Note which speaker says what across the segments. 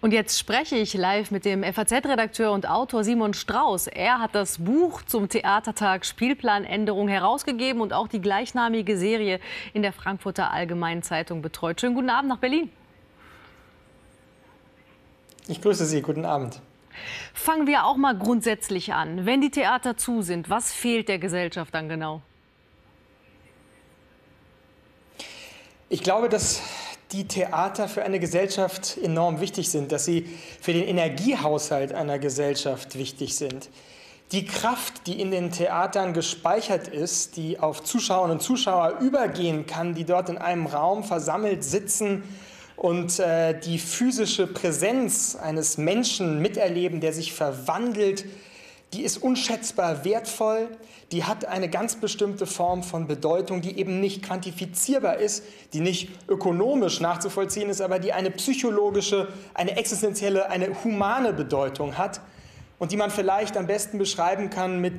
Speaker 1: Und jetzt spreche ich live mit dem FAZ-Redakteur und Autor Simon Strauß. Er hat das Buch zum Theatertag Spielplanänderung herausgegeben und auch die gleichnamige Serie in der Frankfurter Allgemeinen Zeitung betreut. Schönen guten Abend nach Berlin.
Speaker 2: Ich grüße Sie, guten Abend.
Speaker 1: Fangen wir auch mal grundsätzlich an. Wenn die Theater zu sind, was fehlt der Gesellschaft dann genau?
Speaker 2: Ich glaube, dass die Theater für eine Gesellschaft enorm wichtig sind, dass sie für den Energiehaushalt einer Gesellschaft wichtig sind. Die Kraft, die in den Theatern gespeichert ist, die auf Zuschauerinnen und Zuschauer übergehen kann, die dort in einem Raum versammelt sitzen und äh, die physische Präsenz eines Menschen miterleben, der sich verwandelt, die ist unschätzbar wertvoll, die hat eine ganz bestimmte Form von Bedeutung, die eben nicht quantifizierbar ist, die nicht ökonomisch nachzuvollziehen ist, aber die eine psychologische, eine existenzielle, eine humane Bedeutung hat und die man vielleicht am besten beschreiben kann mit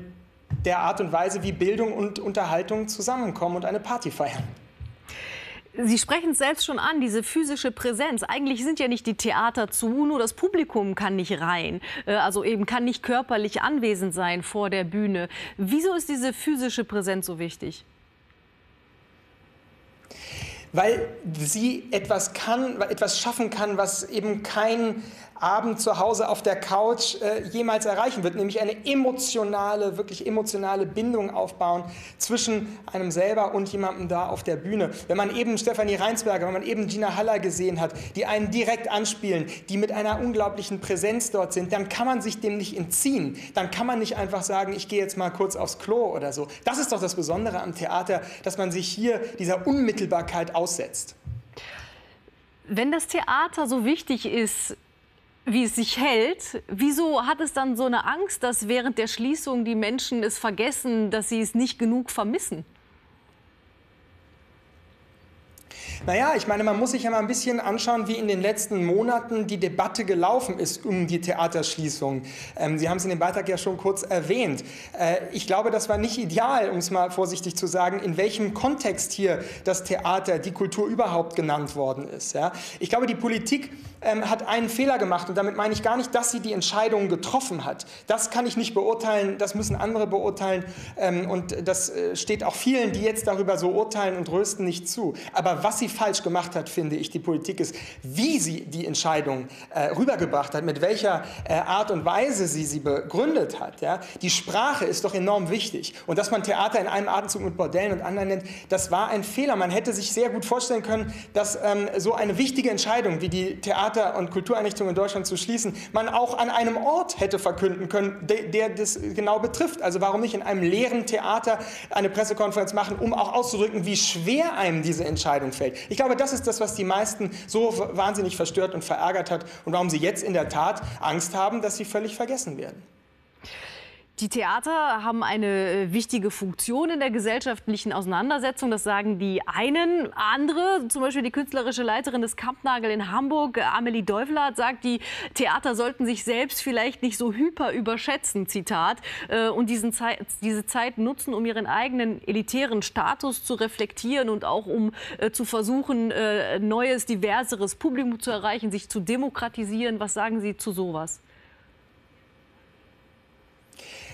Speaker 2: der Art und Weise, wie Bildung und Unterhaltung zusammenkommen und eine Party feiern.
Speaker 1: Sie sprechen es selbst schon an, diese physische Präsenz. Eigentlich sind ja nicht die Theater zu, nur das Publikum kann nicht rein. Äh, also eben kann nicht körperlich anwesend sein vor der Bühne. Wieso ist diese physische Präsenz so wichtig?
Speaker 2: Weil sie etwas kann, etwas schaffen kann, was eben kein Abend zu Hause auf der Couch äh, jemals erreichen wird, nämlich eine emotionale, wirklich emotionale Bindung aufbauen zwischen einem selber und jemandem da auf der Bühne. Wenn man eben Stefanie Reinsberger, wenn man eben Gina Haller gesehen hat, die einen direkt anspielen, die mit einer unglaublichen Präsenz dort sind, dann kann man sich dem nicht entziehen. Dann kann man nicht einfach sagen, ich gehe jetzt mal kurz aufs Klo oder so. Das ist doch das Besondere am Theater, dass man sich hier dieser Unmittelbarkeit aussetzt.
Speaker 1: Wenn das Theater so wichtig ist, wie es sich hält. Wieso hat es dann so eine Angst, dass während der Schließung die Menschen es vergessen, dass sie es nicht genug vermissen?
Speaker 2: Naja, ich meine, man muss sich ja mal ein bisschen anschauen, wie in den letzten Monaten die Debatte gelaufen ist um die Theaterschließung. Ähm, Sie haben es in dem Beitrag ja schon kurz erwähnt. Äh, ich glaube, das war nicht ideal, um es mal vorsichtig zu sagen, in welchem Kontext hier das Theater, die Kultur überhaupt genannt worden ist. Ja? Ich glaube, die Politik ähm, hat einen Fehler gemacht und damit meine ich gar nicht, dass sie die Entscheidung getroffen hat. Das kann ich nicht beurteilen, das müssen andere beurteilen ähm, und das äh, steht auch vielen, die jetzt darüber so urteilen und rösten, nicht zu. Aber was sie falsch gemacht hat, finde ich, die Politik ist, wie sie die Entscheidung äh, rübergebracht hat, mit welcher äh, Art und Weise sie sie begründet hat. Ja? Die Sprache ist doch enorm wichtig. Und dass man Theater in einem Atemzug mit Bordellen und anderen nennt, das war ein Fehler. Man hätte sich sehr gut vorstellen können, dass ähm, so eine wichtige Entscheidung wie die Theater- und Kultureinrichtungen in Deutschland zu schließen, man auch an einem Ort hätte verkünden können, der, der das genau betrifft. Also warum nicht in einem leeren Theater eine Pressekonferenz machen, um auch auszudrücken, wie schwer einem diese Entscheidung fällt. Ich glaube, das ist das, was die meisten so wahnsinnig verstört und verärgert hat und warum sie jetzt in der Tat Angst haben, dass sie völlig vergessen werden.
Speaker 1: Die Theater haben eine äh, wichtige Funktion in der gesellschaftlichen Auseinandersetzung. Das sagen die einen. Andere, zum Beispiel die künstlerische Leiterin des Kampnagel in Hamburg, Amelie Deufelhardt, sagt, die Theater sollten sich selbst vielleicht nicht so hyper überschätzen, Zitat, äh, und diesen Zeit, diese Zeit nutzen, um ihren eigenen elitären Status zu reflektieren und auch um äh, zu versuchen, neues, diverseres Publikum zu erreichen, sich zu demokratisieren. Was sagen Sie zu sowas?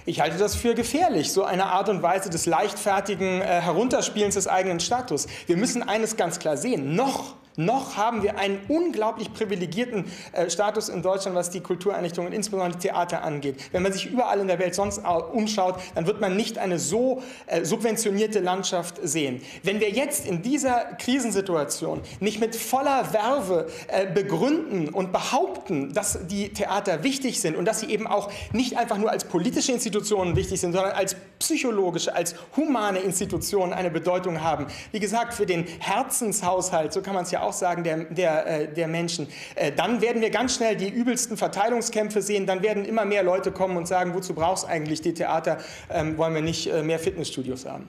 Speaker 2: Ich halte das für gefährlich, so eine Art und Weise des leichtfertigen äh, Herunterspielens des eigenen Status. Wir müssen eines ganz klar sehen, noch noch haben wir einen unglaublich privilegierten äh, Status in Deutschland, was die Kultureinrichtungen, insbesondere die Theater angeht. Wenn man sich überall in der Welt sonst umschaut, dann wird man nicht eine so äh, subventionierte Landschaft sehen. Wenn wir jetzt in dieser Krisensituation nicht mit voller Werbe äh, begründen und behaupten, dass die Theater wichtig sind und dass sie eben auch nicht einfach nur als politische Institutionen wichtig sind, sondern als psychologische, als humane Institutionen eine Bedeutung haben. Wie gesagt, für den Herzenshaushalt, so kann man es ja auch sagen, der, der, äh, der Menschen, äh, dann werden wir ganz schnell die übelsten Verteilungskämpfe sehen. Dann werden immer mehr Leute kommen und sagen, wozu brauchst eigentlich die Theater? Ähm, wollen wir nicht äh, mehr Fitnessstudios haben?